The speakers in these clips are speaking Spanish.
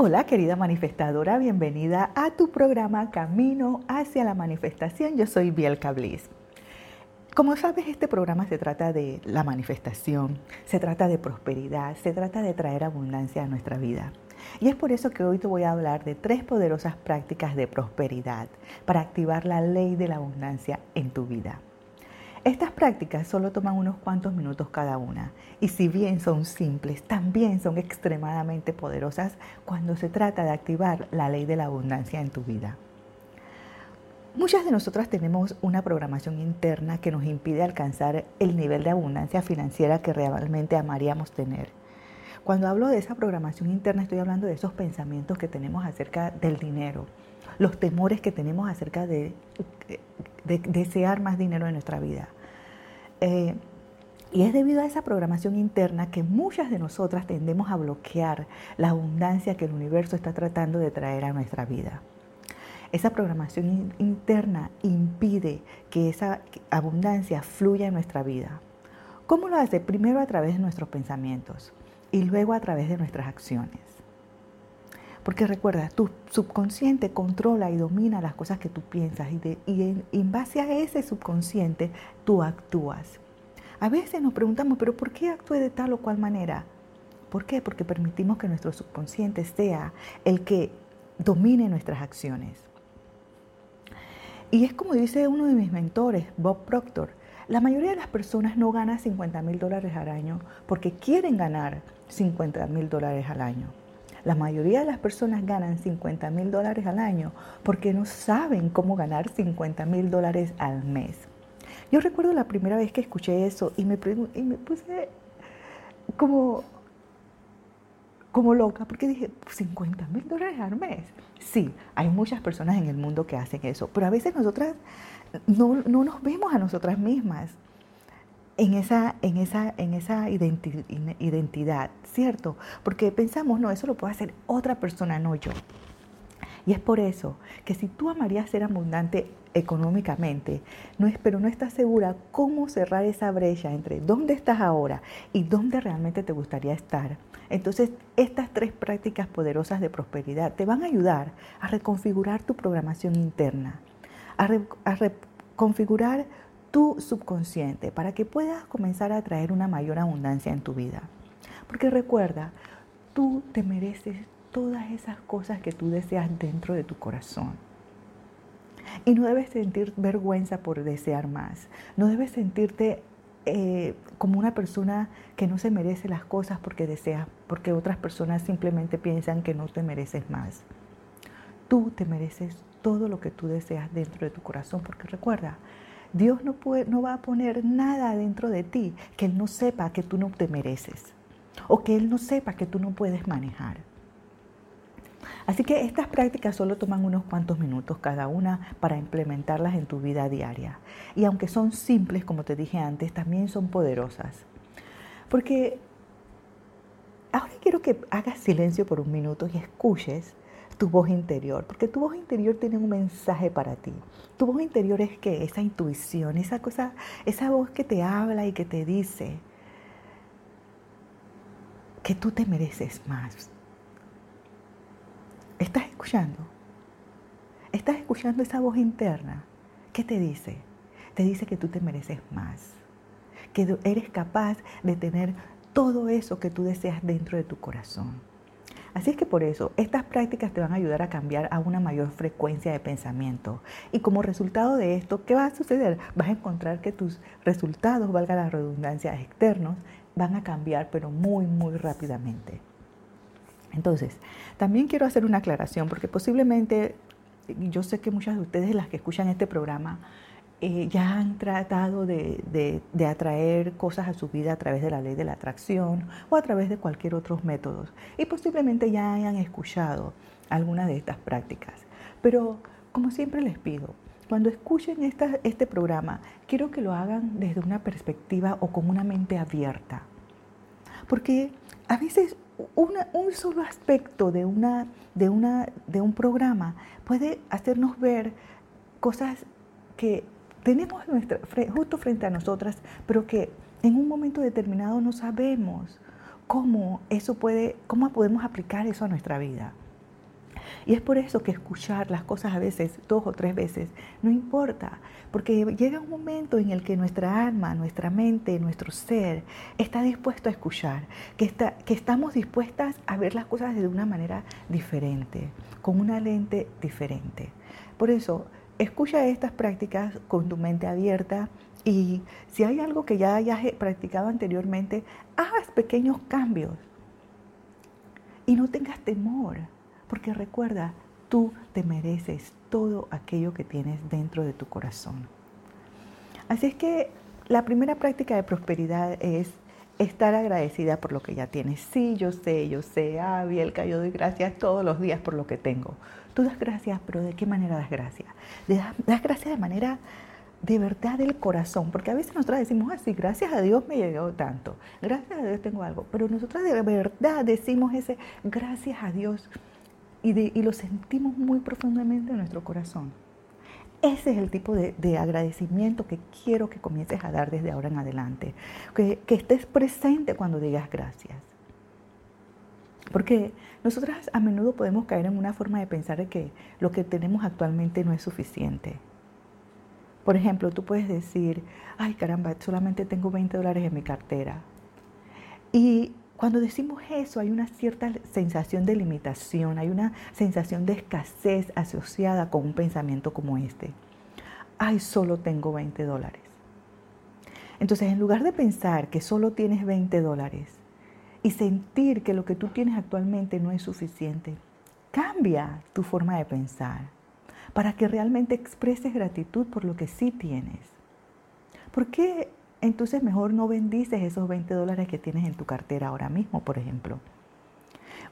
Hola querida manifestadora, bienvenida a tu programa Camino hacia la Manifestación. Yo soy Bielka Bliss. Como sabes, este programa se trata de la manifestación, se trata de prosperidad, se trata de traer abundancia a nuestra vida. Y es por eso que hoy te voy a hablar de tres poderosas prácticas de prosperidad para activar la ley de la abundancia en tu vida. Estas prácticas solo toman unos cuantos minutos cada una y si bien son simples, también son extremadamente poderosas cuando se trata de activar la ley de la abundancia en tu vida. Muchas de nosotras tenemos una programación interna que nos impide alcanzar el nivel de abundancia financiera que realmente amaríamos tener. Cuando hablo de esa programación interna estoy hablando de esos pensamientos que tenemos acerca del dinero, los temores que tenemos acerca de de desear más dinero en nuestra vida. Eh, y es debido a esa programación interna que muchas de nosotras tendemos a bloquear la abundancia que el universo está tratando de traer a nuestra vida. Esa programación interna impide que esa abundancia fluya en nuestra vida. ¿Cómo lo hace? Primero a través de nuestros pensamientos y luego a través de nuestras acciones. Porque recuerda, tu subconsciente controla y domina las cosas que tú piensas y, en, base a ese subconsciente tú actúas. A veces nos preguntamos, pero ¿por qué actúe de tal o cual manera? ¿Por qué? Porque permitimos que nuestro subconsciente sea el que domine nuestras acciones. Y es como dice uno de mis mentores, Bob Proctor, la mayoría de las personas no ganan 50 mil dólares al año porque quieren ganar 50 mil dólares al año. La mayoría de las personas ganan 50 mil dólares al año porque no saben cómo ganar 50 mil dólares al mes. Yo recuerdo la primera vez que escuché eso y me, y me puse como, como loca porque dije, 50 mil dólares al mes. Sí, hay muchas personas en el mundo que hacen eso, pero a veces nosotras no, no nos vemos a nosotras mismas en esa, en esa, en esa identidad, ¿cierto? Porque pensamos, no, eso lo puede hacer otra persona, no yo. Y es por eso que si tú amarías ser abundante económicamente, no es, pero no estás segura cómo cerrar esa brecha entre dónde estás ahora y dónde realmente te gustaría estar, entonces estas tres prácticas poderosas de prosperidad te van a ayudar a reconfigurar tu programación interna, a, a reconfigurar tu subconsciente para que puedas comenzar a traer una mayor abundancia en tu vida. Porque recuerda, tú te mereces todas esas cosas que tú deseas dentro de tu corazón. Y no debes sentir vergüenza por desear más. No debes sentirte eh, como una persona que no se merece las cosas porque desea, porque otras personas simplemente piensan que no te mereces más. Tú te mereces todo lo que tú deseas dentro de tu corazón, porque recuerda, Dios no, va a poner nada dentro de ti que Él no sepa que tú no te mereces o que Él no sepa que tú no puedes manejar. Así que estas prácticas solo toman unos cuantos minutos cada una para implementarlas en tu vida diaria. Y aunque son simples, como te dije antes, también son poderosas. Porque ahora quiero que hagas silencio por un minuto y escuches tu voz interior, porque tu voz interior tiene un mensaje para ti. Tu voz interior es que esa intuición, esa cosa, esa voz que te habla y que te dice que tú te mereces más. ¿Estás escuchando? ¿Estás escuchando esa voz interna? ¿Qué te dice? Te dice que tú te mereces más, que eres capaz de tener todo eso que tú deseas dentro de tu corazón. Así es que por eso estas prácticas te van a ayudar a cambiar a una mayor frecuencia de pensamiento. Y como resultado de esto, ¿qué va a suceder? Vas a encontrar que tus resultados, valga la redundancia, externos, van a cambiar, pero muy, muy rápidamente. Entonces, también quiero hacer una aclaración, porque posiblemente yo sé que muchas de ustedes, las que escuchan este programa, eh, ya han tratado de, atraer cosas a su vida a través de la ley de la atracción o a través de cualquier otro método. Y posiblemente ya hayan escuchado alguna de estas prácticas. Pero como siempre les pido, cuando escuchen este programa, quiero que lo hagan desde una perspectiva o con una mente abierta. Porque a veces un solo aspecto de, una, de, una, de un programa puede hacernos ver cosas que tenemos nuestra, justo frente a nosotras, pero que en un momento determinado no sabemos cómo eso puede, cómo podemos aplicar eso a nuestra vida. Y es por eso que escuchar las cosas a veces, dos o tres veces, no importa, porque llega un momento en el que nuestra alma, nuestra mente, nuestro ser está dispuesto a escuchar, que, está, que estamos dispuestas a ver las cosas de una manera diferente, con una lente diferente. Por eso, escucha estas prácticas con tu mente abierta y si hay algo que ya hayas practicado anteriormente, haz pequeños cambios y no tengas temor, porque recuerda, tú te mereces todo aquello que tienes dentro de tu corazón. Así es que la primera práctica de prosperidad es estar agradecida por lo que ya tienes. Sí, yo sé, yo sé, ah, Bielka, yo doy gracias todos los días por lo que tengo. Tú das gracias, pero ¿de qué manera das gracias? Das, das gracias de manera de verdad del corazón, porque a veces nosotros decimos así, gracias a Dios me llegó tanto, gracias a Dios tengo algo, pero nosotros de verdad decimos ese gracias a Dios y, y lo sentimos muy profundamente en nuestro corazón. Ese es el tipo de, agradecimiento que quiero que comiences a dar desde ahora en adelante, que, estés presente cuando digas gracias. Porque nosotras a menudo podemos caer en una forma de pensar que lo que tenemos actualmente no es suficiente por ejemplo, tú puedes decir, ay caramba, solamente tengo 20 dólares en mi cartera. Y cuando decimos eso hay una cierta sensación de limitación, hay una sensación de escasez asociada con un pensamiento como este. Ay, solo tengo 20 dólares. Entonces, en lugar de pensar que solo tienes 20 dólares y sentir que lo que tú tienes actualmente no es suficiente, cambia tu forma de pensar para que realmente expreses gratitud por lo que sí tienes. ¿Por qué entonces mejor no bendices esos 20 dólares que tienes en tu cartera ahora mismo, por ejemplo?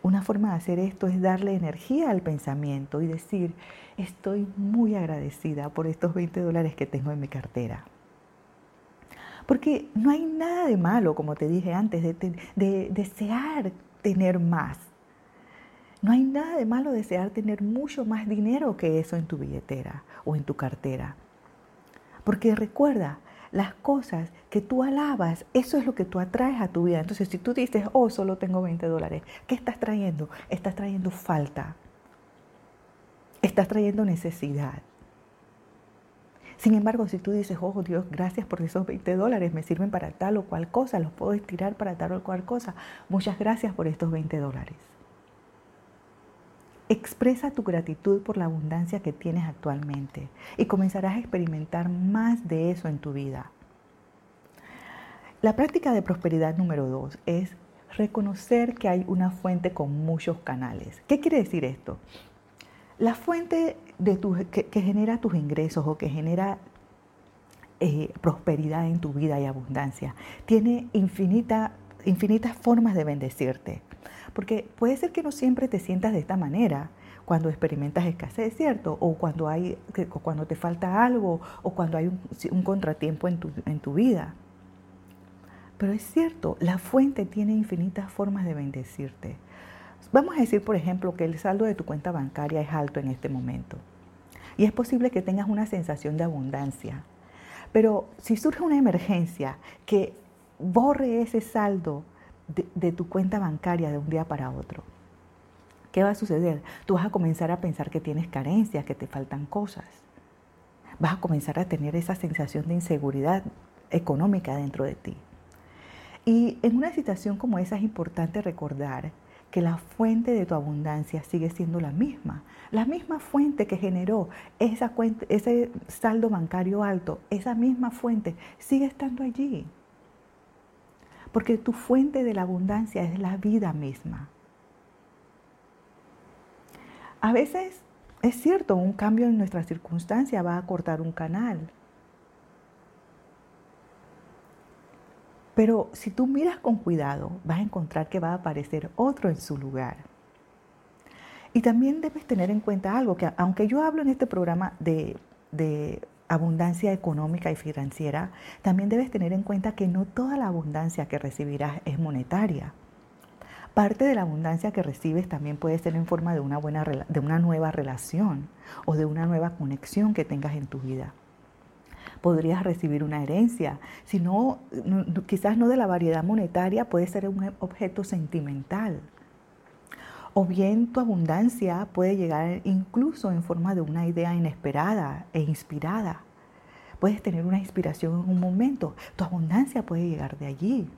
Una forma de hacer esto es darle energía al pensamiento y decir, estoy muy agradecida por estos 20 dólares que tengo en mi cartera. Porque no hay nada de malo, como te dije antes, de, de desear tener más. No hay nada de malo desear tener mucho más dinero que eso en tu billetera o en tu cartera. Porque recuerda, las cosas que tú alabas, eso es lo que tú atraes a tu vida. Entonces, si tú dices, oh, solo tengo 20 dólares, ¿qué estás trayendo? Estás trayendo falta. Estás trayendo necesidad. Sin embargo, si tú dices, oh Dios, gracias por esos 20 dólares, me sirven para tal o cual cosa, los puedo estirar para tal o cual cosa, muchas gracias por estos 20 dólares. Expresa tu gratitud por la abundancia que tienes actualmente y comenzarás a experimentar más de eso en tu vida. La práctica de prosperidad número dos es reconocer que hay una fuente con muchos canales. ¿Qué quiere decir esto? La fuente de que, genera tus ingresos o que genera eh, prosperidad en tu vida y abundancia tiene infinita, infinitas formas de bendecirte. Porque puede ser que no siempre te sientas de esta manera cuando experimentas escasez, ¿cierto? O cuando, hay, cuando te falta algo o cuando hay un, contratiempo en tu, en tu vida. Pero es cierto, la fuente tiene infinitas formas de bendecirte. Vamos a decir, por ejemplo, que el saldo de tu cuenta bancaria es alto en este momento. Y es posible que tengas una sensación de abundancia. Pero si surge una emergencia que borre ese saldo de, tu cuenta bancaria de un día para otro. ¿Qué va a suceder? Tú vas a comenzar a pensar que tienes carencias, que te faltan cosas. Vas a comenzar a tener esa sensación de inseguridad económica dentro de ti. Y en una situación como esa es importante recordar que la fuente de tu abundancia sigue siendo la misma. La misma fuente que generó esa ese saldo bancario alto, esa misma fuente sigue estando allí porque tu fuente de la abundancia es la vida misma. A veces es cierto, un cambio en nuestra circunstancia va a cortar un canal. Pero si tú miras con cuidado, vas a encontrar que va a aparecer otro en su lugar. Y también debes tener en cuenta algo, que aunque yo hablo en este programa de, de abundancia económica y financiera, también debes tener en cuenta que no toda la abundancia que recibirás es monetaria. Parte de la abundancia que recibes también puede ser en forma de una, buena, de una nueva relación o de una nueva conexión que tengas en tu vida. Podrías recibir una herencia, si no, quizás no de la variedad monetaria, puede ser un objeto sentimental O bien tu abundancia puede llegar incluso en forma de una idea inesperada e inspirada. Puedes tener una inspiración en un momento. Tu abundancia puede llegar de allí.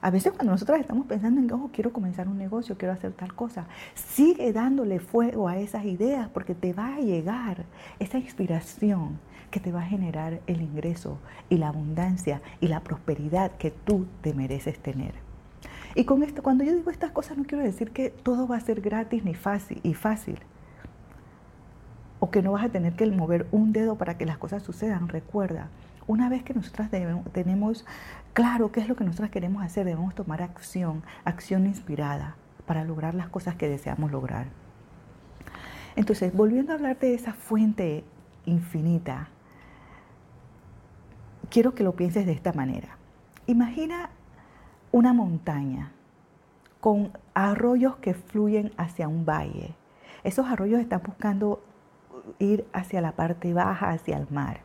A veces cuando nosotros estamos pensando en oh, quiero comenzar un negocio, quiero hacer tal cosa, sigue dándole fuego a esas ideas porque te va a llegar esa inspiración que te va a generar el ingreso y la abundancia y la prosperidad que tú te mereces tener. Y con esto, cuando yo digo estas cosas, no quiero decir que todo va a ser gratis ni fácil y fácil. O que no vas a tener que mover un dedo para que las cosas sucedan. Recuerda, una vez que nosotras tenemos claro qué es lo que nosotras queremos hacer, debemos tomar acción, acción inspirada para lograr las cosas que deseamos lograr. Entonces, volviendo a hablar de esa fuente infinita, quiero que lo pienses de esta manera. Imagina una montaña con arroyos que fluyen hacia un valle. Esos arroyos están buscando ir hacia la parte baja, hacia el mar.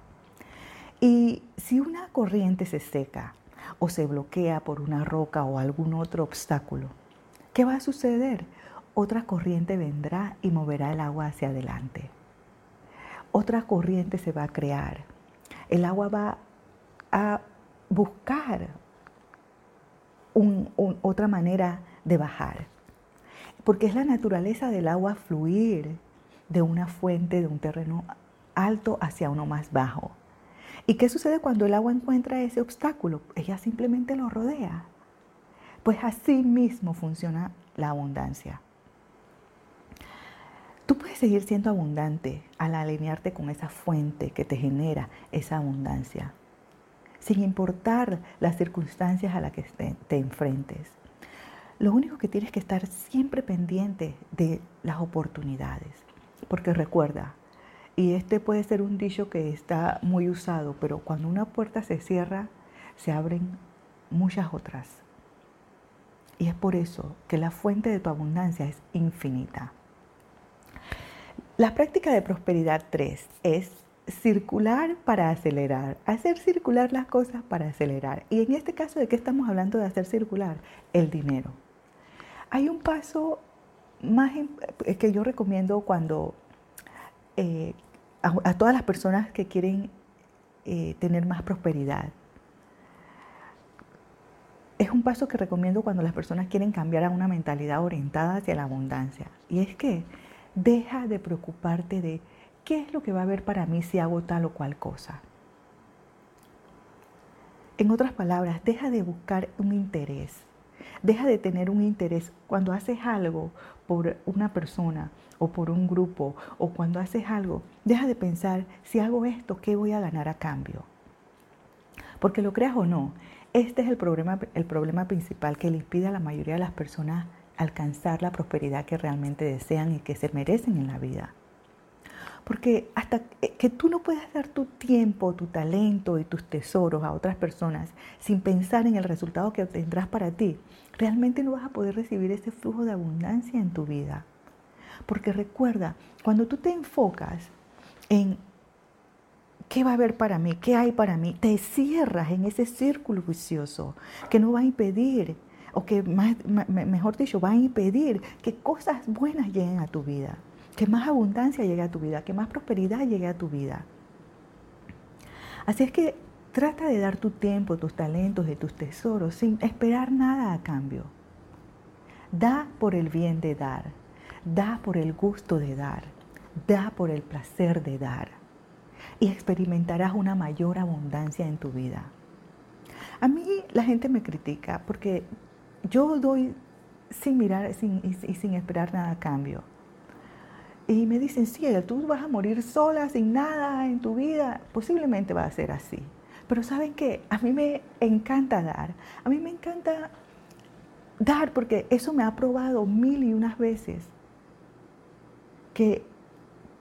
Y si una corriente se seca o se bloquea por una roca o algún otro obstáculo, ¿qué va a suceder? Otra corriente vendrá y moverá el agua hacia adelante. Otra corriente se va a crear. El agua va a buscar otra manera de bajar. Porque es la naturaleza del agua fluir de una fuente, de un terreno alto hacia uno más bajo. ¿Y qué sucede cuando el agua encuentra ese obstáculo? Ella simplemente lo rodea. Pues así mismo funciona la abundancia. Tú puedes seguir siendo abundante al alinearte con esa fuente que te genera esa abundancia, sin importar las circunstancias a las que te enfrentes. Lo único que tienes que estar siempre pendiente de las oportunidades, porque recuerda, y este puede ser un dicho que está muy usado, pero cuando una puerta se cierra, se abren muchas otras. Y es por eso que la fuente de tu abundancia es infinita. La práctica de prosperidad 3 es circular para acelerar, hacer circular las cosas para acelerar. Y en este caso, ¿de qué estamos hablando de hacer circular? El dinero. Hay un paso más que yo recomiendo cuando eh, a, todas las personas que quieren eh, tener más prosperidad. Es un paso que recomiendo cuando las personas quieren cambiar a una mentalidad orientada hacia la abundancia. Y es que deja de preocuparte de qué es lo que va a haber para mí si hago tal o cual cosa. En otras palabras, deja de buscar un interés. Deja de tener un interés cuando haces algo por una persona o por un grupo o cuando haces algo, deja de pensar, si hago esto, ¿qué voy a ganar a cambio? Porque lo creas o no, este es el problema, el problema principal que le impide a la mayoría de las personas alcanzar la prosperidad que realmente desean y que se merecen en la vida. Porque hasta que tú no puedas dar tu tiempo, tu talento y tus tesoros a otras personas sin pensar en el resultado que obtendrás para ti, realmente no vas a poder recibir ese flujo de abundancia en tu vida. Porque recuerda, cuando tú te enfocas en qué va a haber para mí, qué hay para mí, te cierras en ese círculo vicioso que no va a impedir, o que mejor dicho, va a impedir que cosas buenas lleguen a tu vida, que más abundancia llegue a tu vida, que más prosperidad llegue a tu vida. Así es que trata de dar tu tiempo, tus talentos y tus tesoros sin esperar nada a cambio. Da por el bien de dar. Da por el gusto de dar, da por el placer de dar y experimentarás una mayor abundancia en tu vida. A mí la gente me critica porque yo doy sin mirar y sin esperar nada a cambio. Y me dicen, sí, tú vas a morir sola, sin nada en tu vida. Posiblemente va a ser así. Pero ¿saben qué? A mí me encanta dar. A mí me encanta dar porque eso me ha probado mil y unas veces que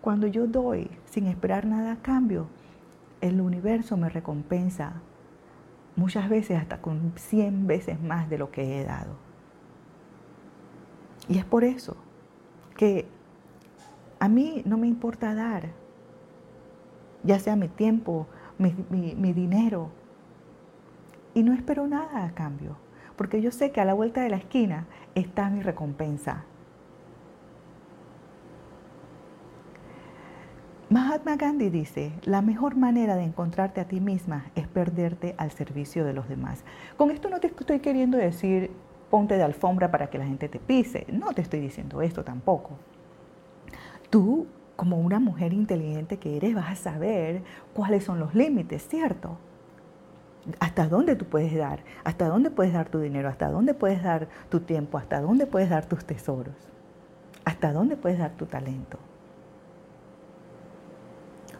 cuando yo doy sin esperar nada a cambio, el universo me recompensa muchas veces hasta con 100 veces más de lo que he dado. Y es por eso que a mí no me importa dar, ya sea mi tiempo, mi, mi dinero. Y no espero nada a cambio, porque yo sé que a la vuelta de la esquina está mi recompensa. Mahatma Gandhi dice, la mejor manera de encontrarte a ti misma es perderte al servicio de los demás. Con esto no te estoy queriendo decir ponte de alfombra para que la gente te pise, no te estoy diciendo esto tampoco. Tú, como una mujer inteligente que eres, vas a saber cuáles son los límites, ¿cierto? Hasta dónde tú puedes dar, hasta dónde puedes dar tu dinero, hasta dónde puedes dar tu tiempo, hasta dónde puedes dar tus tesoros, hasta dónde puedes dar tu talento.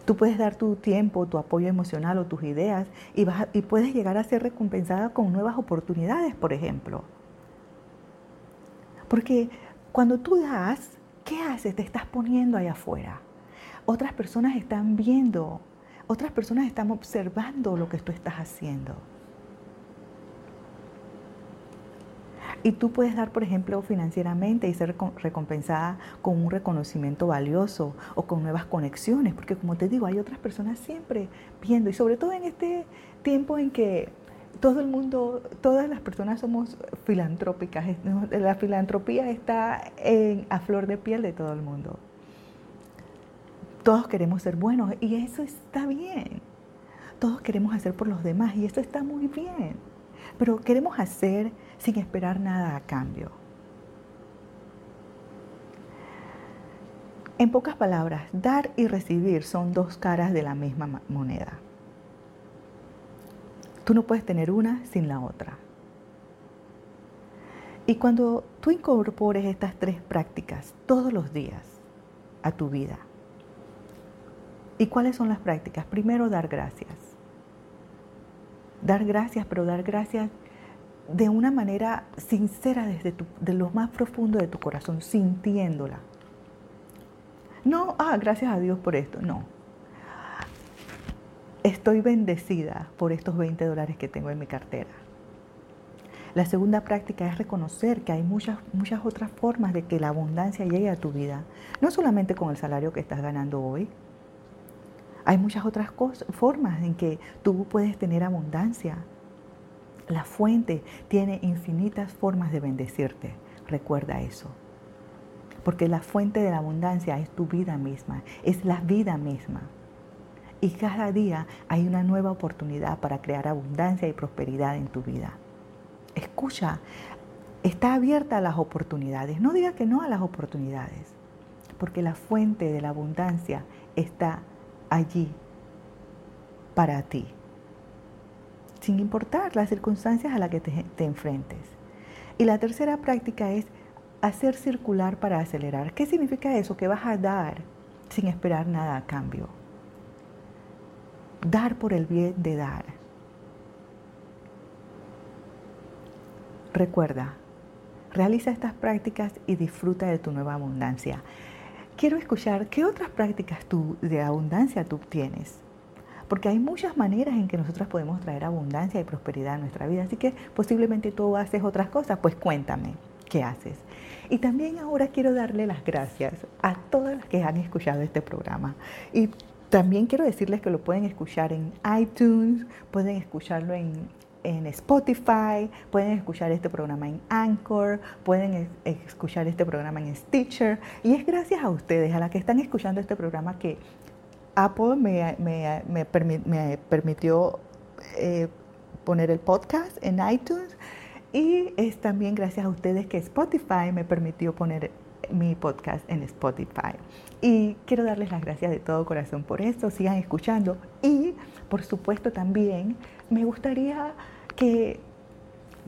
Tú puedes dar tu tiempo, tu apoyo emocional o tus ideas y, y puedes llegar a ser recompensada con nuevas oportunidades, por ejemplo. Porque cuando tú das, ¿qué haces? Te estás poniendo allá afuera. Otras personas están viendo, otras personas están observando lo que tú estás haciendo. Y tú puedes dar, por ejemplo, financieramente y ser recompensada con un reconocimiento valioso o con nuevas conexiones, porque como te digo, hay otras personas siempre viendo y sobre todo en este tiempo en que todo el mundo, todas las personas somos filantrópicas, la filantropía está a flor de piel de todo el mundo. Todos queremos ser buenos y eso está bien. Todos queremos hacer por los demás y eso está muy bien. Pero queremos hacer sin esperar nada a cambio. En pocas palabras, dar y recibir son dos caras de la misma moneda. Tú no puedes tener una sin la otra. Y cuando tú incorpores estas tres prácticas todos los días a tu vida, ¿y cuáles son las prácticas? Primero, dar gracias. Dar gracias, pero dar gracias de una manera sincera desde de lo más profundo de tu corazón, sintiéndola. No, ah, gracias a Dios por esto, no. Estoy bendecida por estos 20 dólares que tengo en mi cartera. La segunda práctica es reconocer que hay muchas, muchas otras formas de que la abundancia llegue a tu vida, no solamente con el salario que estás ganando hoy. Hay muchas otras formas en que tú puedes tener abundancia, la fuente tiene infinitas formas de bendecirte. Recuerda eso. Porque la fuente de la abundancia es tu vida misma, es la vida misma. Y cada día hay una nueva oportunidad para crear abundancia y prosperidad en tu vida. Escucha, está abierta a las oportunidades. No diga que no a las oportunidades, porque la fuente de la abundancia está allí para ti sin importar las circunstancias a las que te, enfrentes. Y la tercera práctica es hacer circular para acelerar. ¿Qué significa eso? Que vas a dar sin esperar nada a cambio. Dar por el bien de dar. Recuerda, realiza estas prácticas y disfruta de tu nueva abundancia. Quiero escuchar qué otras prácticas tú de abundancia tú tienes porque hay muchas maneras en que nosotros podemos traer abundancia y prosperidad a nuestra vida. Así que posiblemente tú haces otras cosas, pues cuéntame, ¿qué haces? Y también ahora quiero darle las gracias a todas las que han escuchado este programa. Y también quiero decirles que lo pueden escuchar en iTunes, pueden escucharlo en, Spotify, pueden escuchar este programa en Anchor, pueden escuchar este programa en Stitcher. Y es gracias a ustedes, a las que están escuchando este programa, que Apple me, permitió eh, poner el podcast en iTunes y es también gracias a ustedes que Spotify me permitió poner mi podcast en Spotify. Y quiero darles las gracias de todo corazón por esto, sigan escuchando y por supuesto también me gustaría que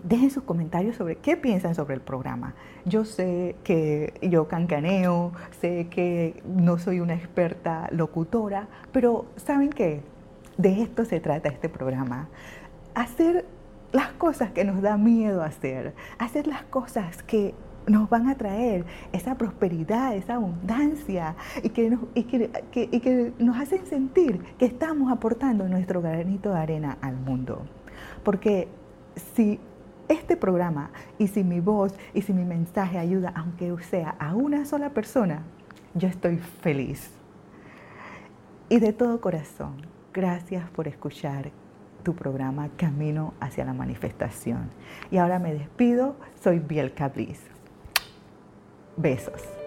dejen sus comentarios sobre qué piensan sobre el programa. Yo sé que yo cancaneo, sé que no soy una experta locutora, pero ¿saben qué? De esto se trata este programa. Hacer las cosas que nos da miedo hacer, hacer las cosas que nos van a traer esa prosperidad, esa abundancia y que, nos, y que, y que nos hacen sentir que estamos aportando nuestro granito de arena al mundo. Porque si este programa y si mi voz y si mi mensaje ayuda, aunque sea a una sola persona, yo estoy feliz. Y de todo corazón, gracias por escuchar tu programa Camino hacia la Manifestación. Y ahora me despido, soy Biel Cabriz. Besos.